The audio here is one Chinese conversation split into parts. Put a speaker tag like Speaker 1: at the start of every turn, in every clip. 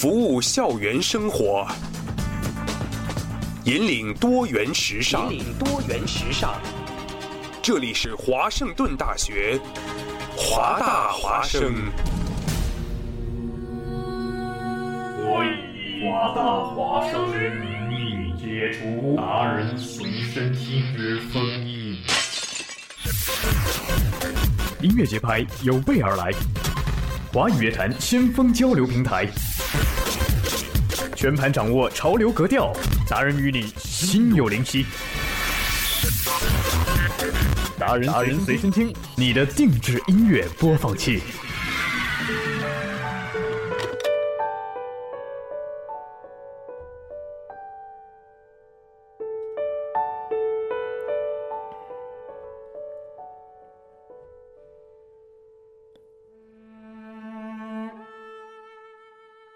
Speaker 1: 服务校园生活，引领多元时尚。
Speaker 2: 引领多元时尚。
Speaker 1: 这里是华盛顿大学，华大华生。
Speaker 3: 我以华大华生之名义解除达人随身听之封印。音乐节拍有备而来，华语乐坛先锋交流平台，全盘掌握潮流格调，达人与你心有灵犀。达人达人随身听，你的定制音乐播放器。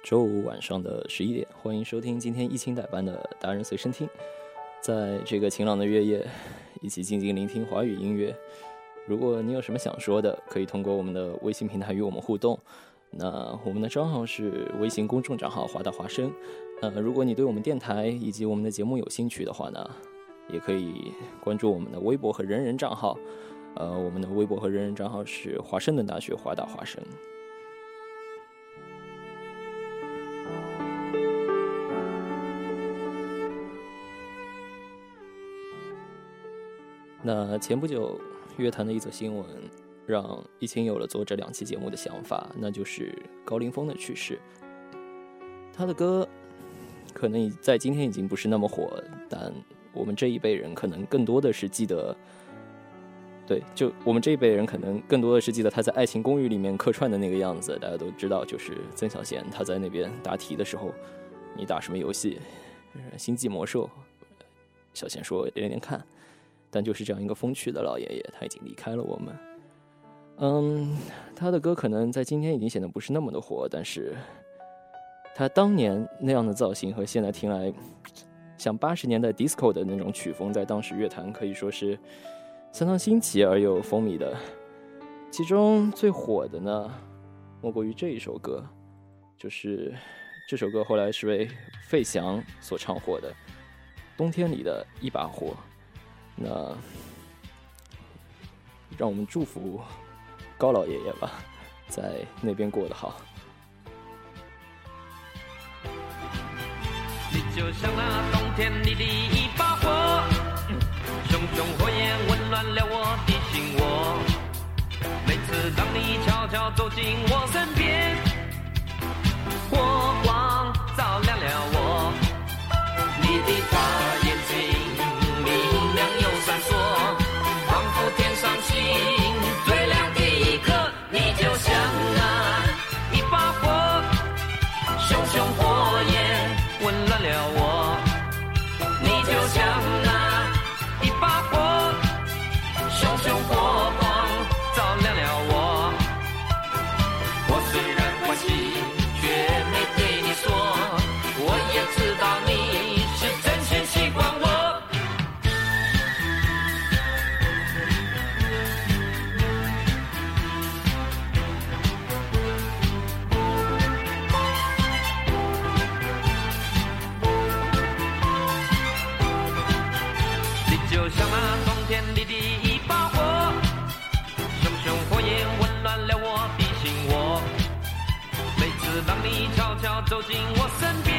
Speaker 4: 周五晚上的十一点，欢迎收听今天一清代班的达人随身听。在这个晴朗的月夜，一起静静聆听华语音乐。如果你有什么想说的，可以通过我们的微信平台与我们互动。那我们的账号是微信公众账号“华大华声”。呃，如果你对我们电台以及我们的节目有兴趣的话呢，也可以关注我们的微博和人人账号。呃，我们的微博和人人账号是华盛顿大学华大华声。那前不久，乐坛的一则新闻，让疫情有了做这两期节目的想法，那就是高凌风的去世。他的歌可能已在今天已经不是那么火，但我们这一辈人可能更多的是记得，对，就我们这一辈人可能更多的是记得他在《爱情公寓》里面客串的那个样子。大家都知道，就是曾小贤他在那边答题的时候，你打什么游戏？星际魔兽。小贤说连连看。但就是这样一个风趣的老爷爷，他已经离开了我们。嗯，他的歌可能在今天已经显得不是那么的火，但是他当年那样的造型和现在听来像八十年代 disco 的那种曲风，在当时乐坛可以说是相当新奇而又风靡的。其中最火的呢，莫过于这一首歌，就是这首歌后来是为费翔所唱火的《冬天里的一把火》。那，让我们祝福高老爷爷吧，在那边过得好。
Speaker 5: 你就像那冬天里的一把火，熊熊火焰温暖了我的心窝。每次当你悄悄走进我身边，火光就像那冬天里的一把火，熊熊火焰温暖了我的心窝。每次当你悄悄走进我身边。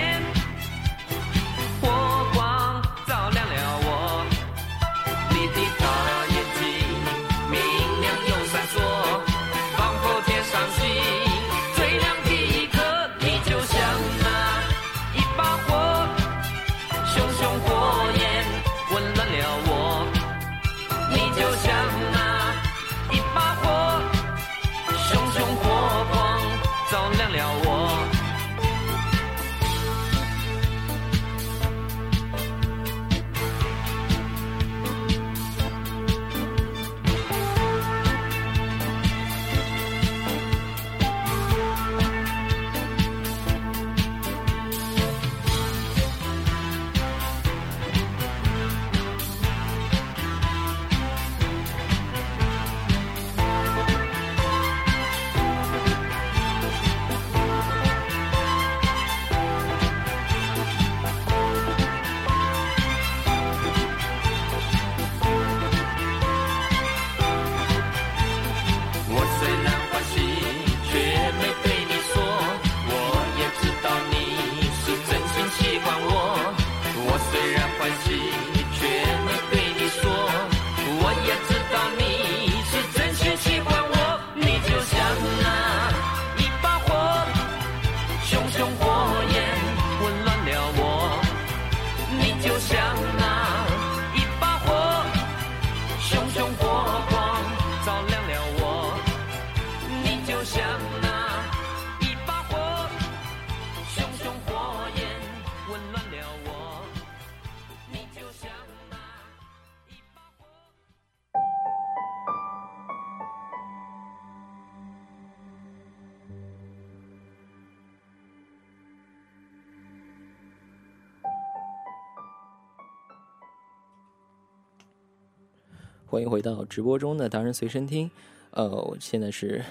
Speaker 4: 欢迎回到直播中的达人随身听。呃，我现在是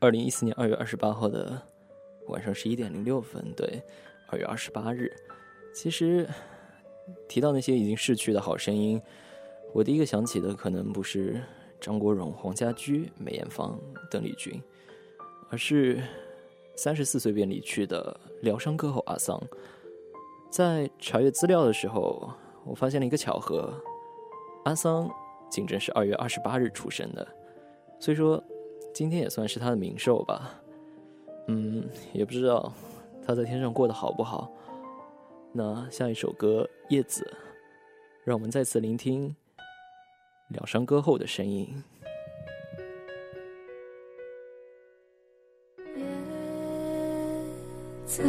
Speaker 4: 二零一四年二月二十八号的晚上十一点零六分，对，二月二十八日。其实提到那些已经逝去的好声音，我第一个想起的可能不是张国荣、黄家驹、梅艳芳、邓丽君，而是三十四岁便离去的疗伤歌后阿桑。在查阅资料的时候，我发现了一个巧合：阿桑竟正是二月二十八日出生的，所以说今天也算是他的冥寿吧。嗯，也不知道他在天上过得好不好。那下一首歌《叶子》，让我们再次聆听疗伤歌后的声音。
Speaker 2: 叶子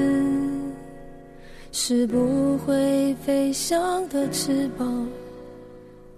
Speaker 2: 是不会飞翔的翅膀，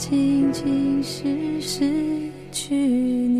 Speaker 2: 仅仅是失去你，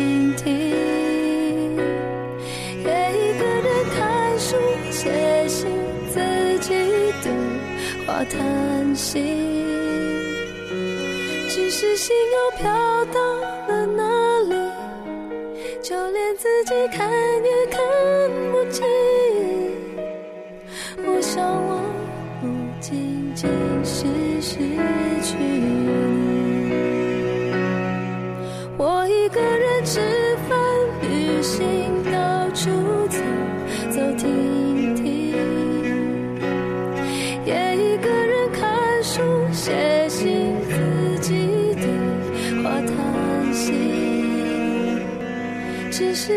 Speaker 2: 心。只是心又飘到了哪里？就连自己看也看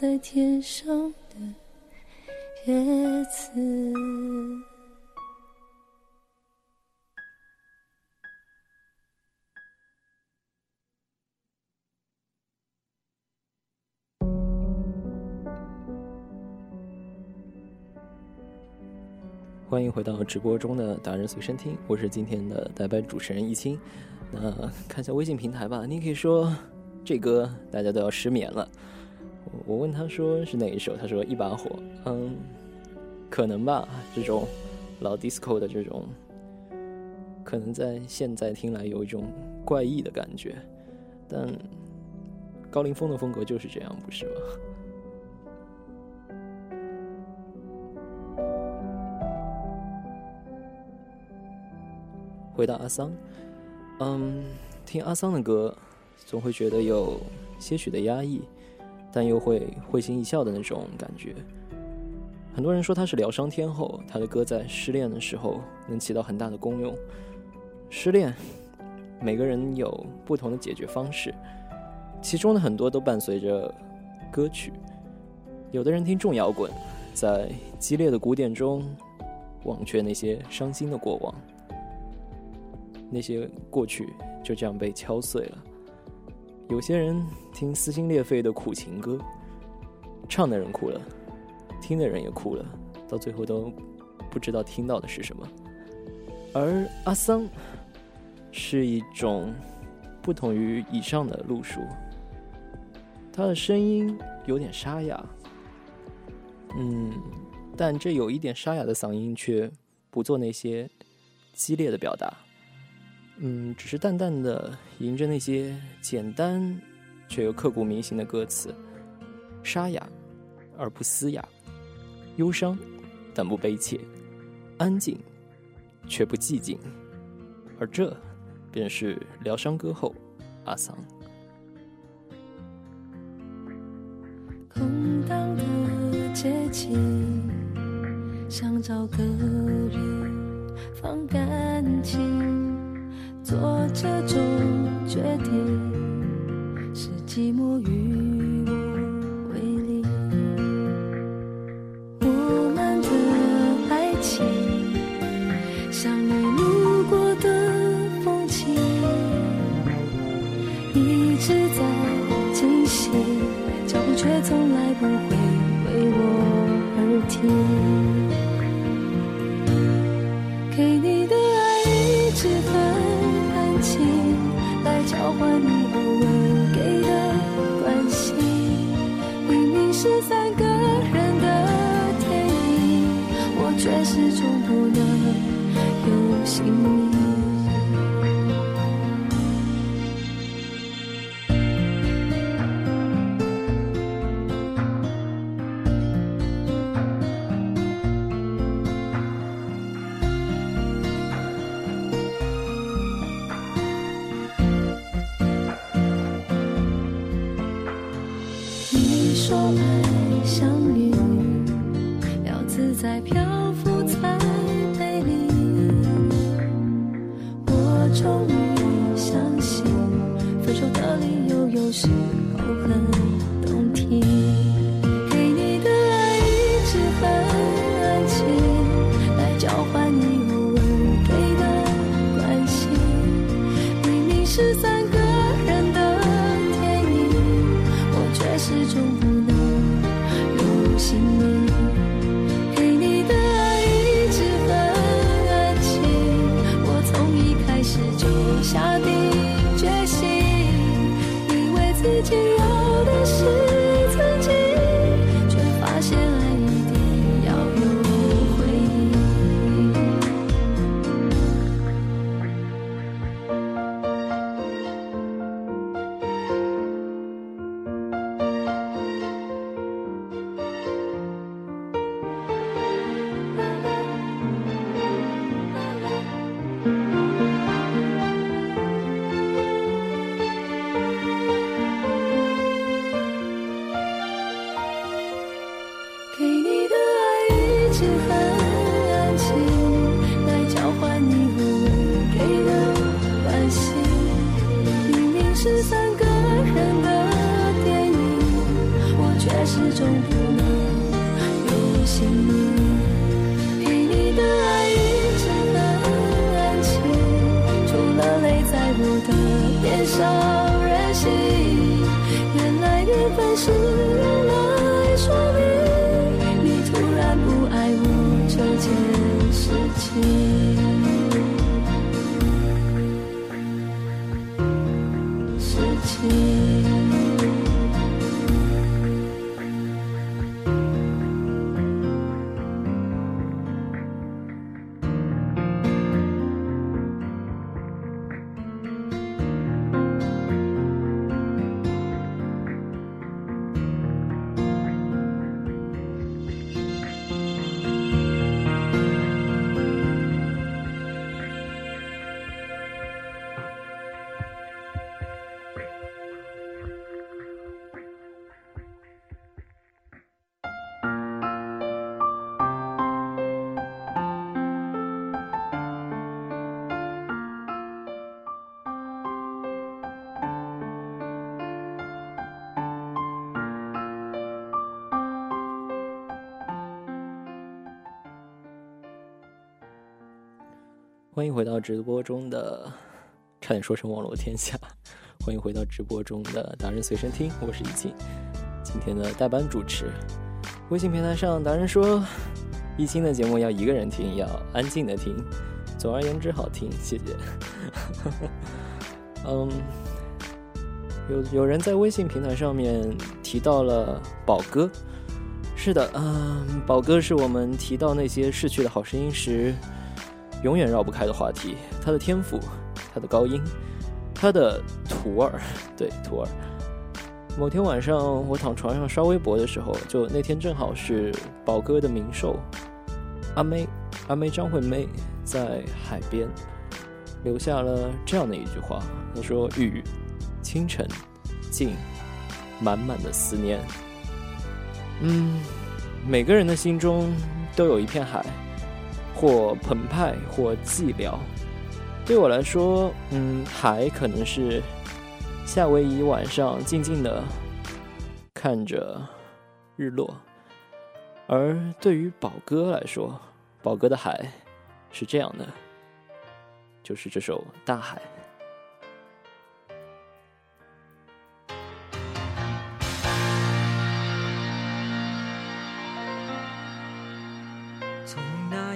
Speaker 2: 在天上的叶子。
Speaker 4: 欢迎回到直播中的达人随身听，我是今天的代班主持人易清。那看一下微信平台吧，你可以说这歌大家都要失眠了。我我问他说是哪一首，他说一把火。嗯，可能吧，这种老 disco 的这种，可能在现在听来有一种怪异的感觉，但高凌风的风格就是这样，不是吗？回到阿桑，嗯，听阿桑的歌，总会觉得有些许的压抑，但又会会心一笑的那种感觉。很多人说他是疗伤天后，他的歌在失恋的时候能起到很大的功用。失恋，每个人有不同的解决方式，其中的很多都伴随着歌曲。有的人听重摇滚，在激烈的鼓点中忘却那些伤心的过往。那些过去就这样被敲碎了。有些人听撕心裂肺的苦情歌，唱的人哭了，听的人也哭了，到最后都不知道听到的是什么。而阿桑是一种不同于以上的路数，他的声音有点沙哑，嗯，但这有一点沙哑的嗓音却不做那些激烈的表达。嗯，只是淡淡的吟着那些简单却又刻骨铭心的歌词，沙哑而不嘶哑，忧伤但不悲切，安静却不寂静，而这便是疗伤歌后阿桑。
Speaker 2: 空荡的街景，想找个人放感情。做这种决定，是寂寞与却始终不能有姓名。始终不能有姓名。给你的爱一直很安静，除了泪在我的脸上任性。原来缘分是
Speaker 4: 欢迎回到直播中的，差点说成网络天下。欢迎回到直播中的达人随身听，我是易静，今天的代班主持。微信平台上，达人说，易清的节目要一个人听，要安静的听。总而言之，好听，谢谢。嗯，有有人在微信平台上面提到了宝哥，是的，嗯，宝哥是我们提到那些逝去的好声音时。永远绕不开的话题，他的天赋，他的高音，他的徒儿，对徒儿。某天晚上，我躺床上刷微博的时候，就那天正好是宝哥的冥寿，阿妹，阿妹张惠妹在海边留下了这样的一句话，她说：“雨，清晨，静，满满的思念。”嗯，每个人的心中都有一片海。或澎湃，或寂寥。对我来说，嗯，海可能是夏威夷晚上静静的看着日落，而对于宝哥来说，宝哥的海是这样的，就是这首《大海》。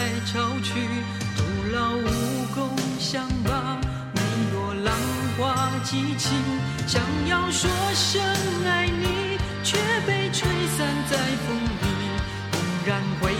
Speaker 6: 来潮去，徒劳无功，想把每朵浪花激情，想要说声爱你，却被吹散在风里。猛然回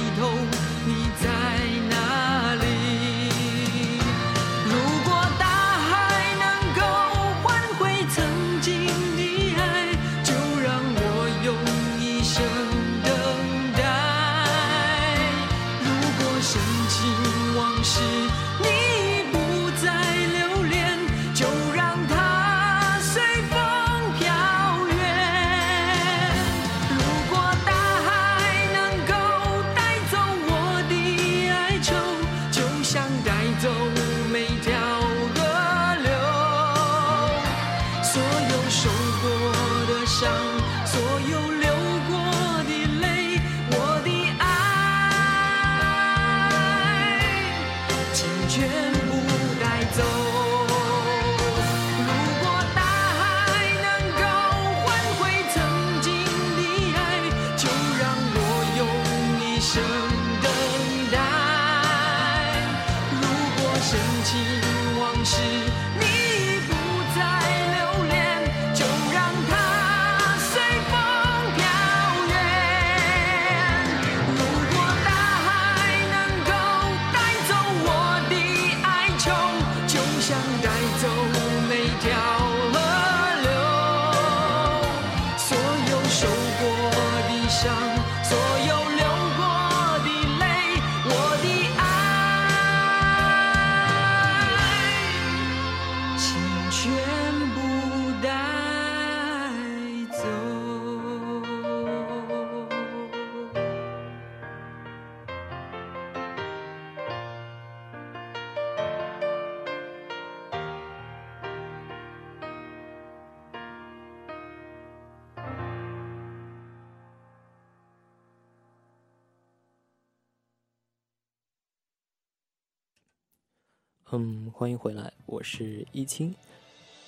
Speaker 4: 嗯，欢迎回来，我是一清。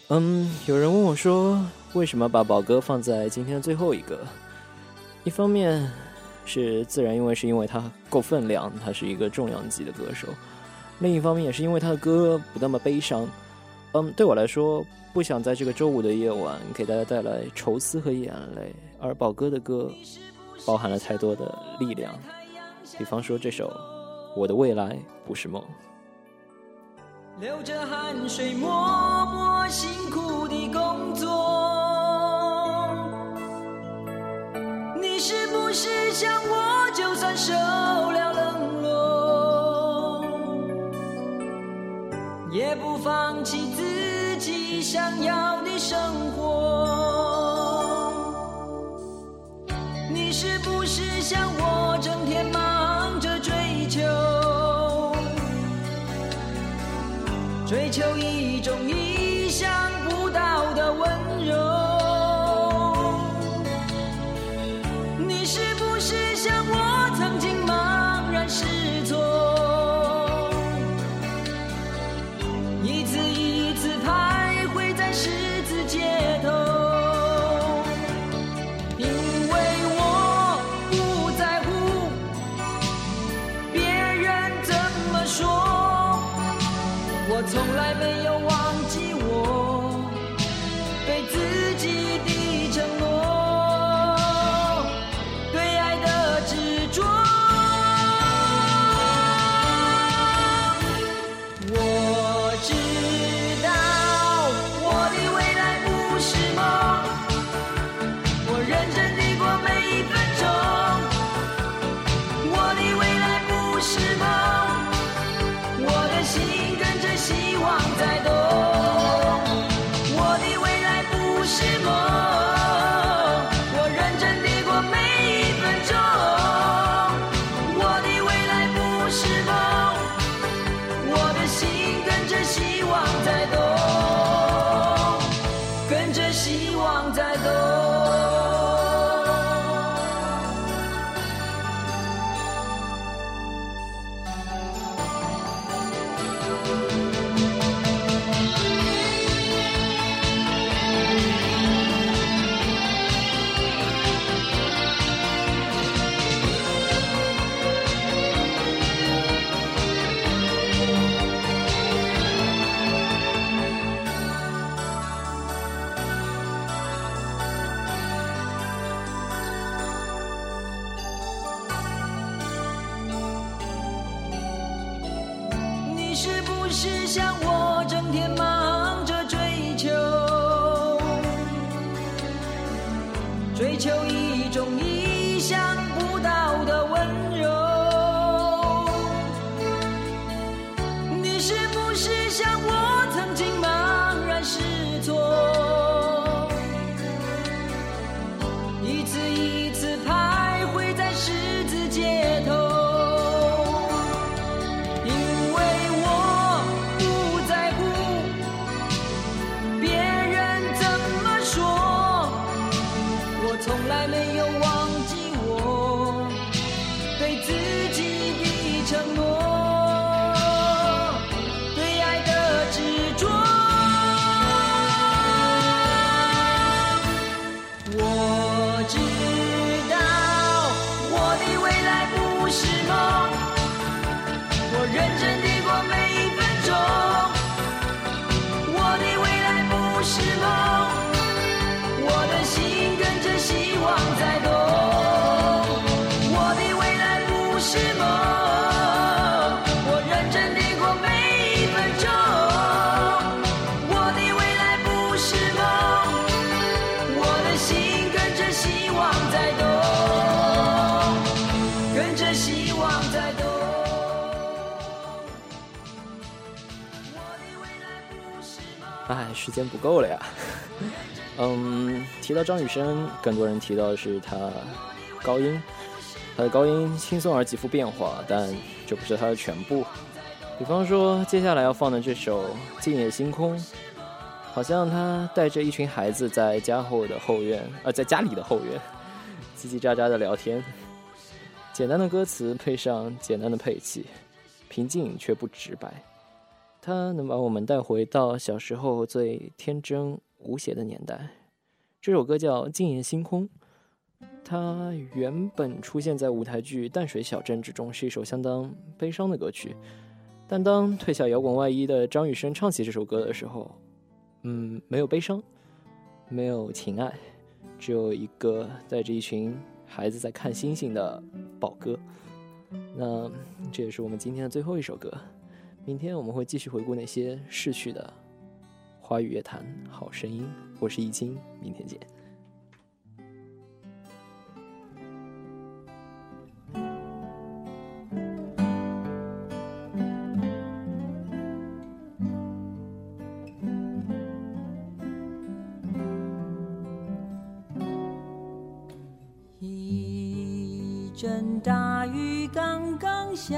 Speaker 4: 嗯，有人问我说，为什么把宝哥放在今天的最后一个？一方面是自然，因为是因为他够分量，他是一个重量级的歌手；另一方面也是因为他的歌不那么悲伤。嗯，对我来说，不想在这个周五的夜晚给大家带来愁思和眼泪，而宝哥的歌包含了太多的力量，比方说这首《我的未来不是梦》。
Speaker 6: 流着汗水，默默辛苦的工作。你是不是想我，就算受了冷落，也不放弃自己想要的生活？
Speaker 4: 哎，时间不够了呀。嗯，提到张雨生，更多人提到的是他高音，他的高音轻松而极富变化，但这不是他的全部。比方说，接下来要放的这首《静夜星空》，好像他带着一群孩子在家后的后院，呃，在家里的后院，叽叽喳喳的聊天。简单的歌词配上简单的配器，平静却不直白。它能把我们带回到小时候最天真无邪的年代。这首歌叫《静夜星空》，它原本出现在舞台剧《淡水小镇》之中，是一首相当悲伤的歌曲。但当褪下摇滚外衣的张雨生唱起这首歌的时候，嗯，没有悲伤，没有情爱，只有一个带着一群孩子在看星星的宝哥。那这也是我们今天的最后一首歌。明天我们会继续回顾那些逝去的华语乐坛好声音。我是易经，明天见。
Speaker 6: 一阵大雨刚刚下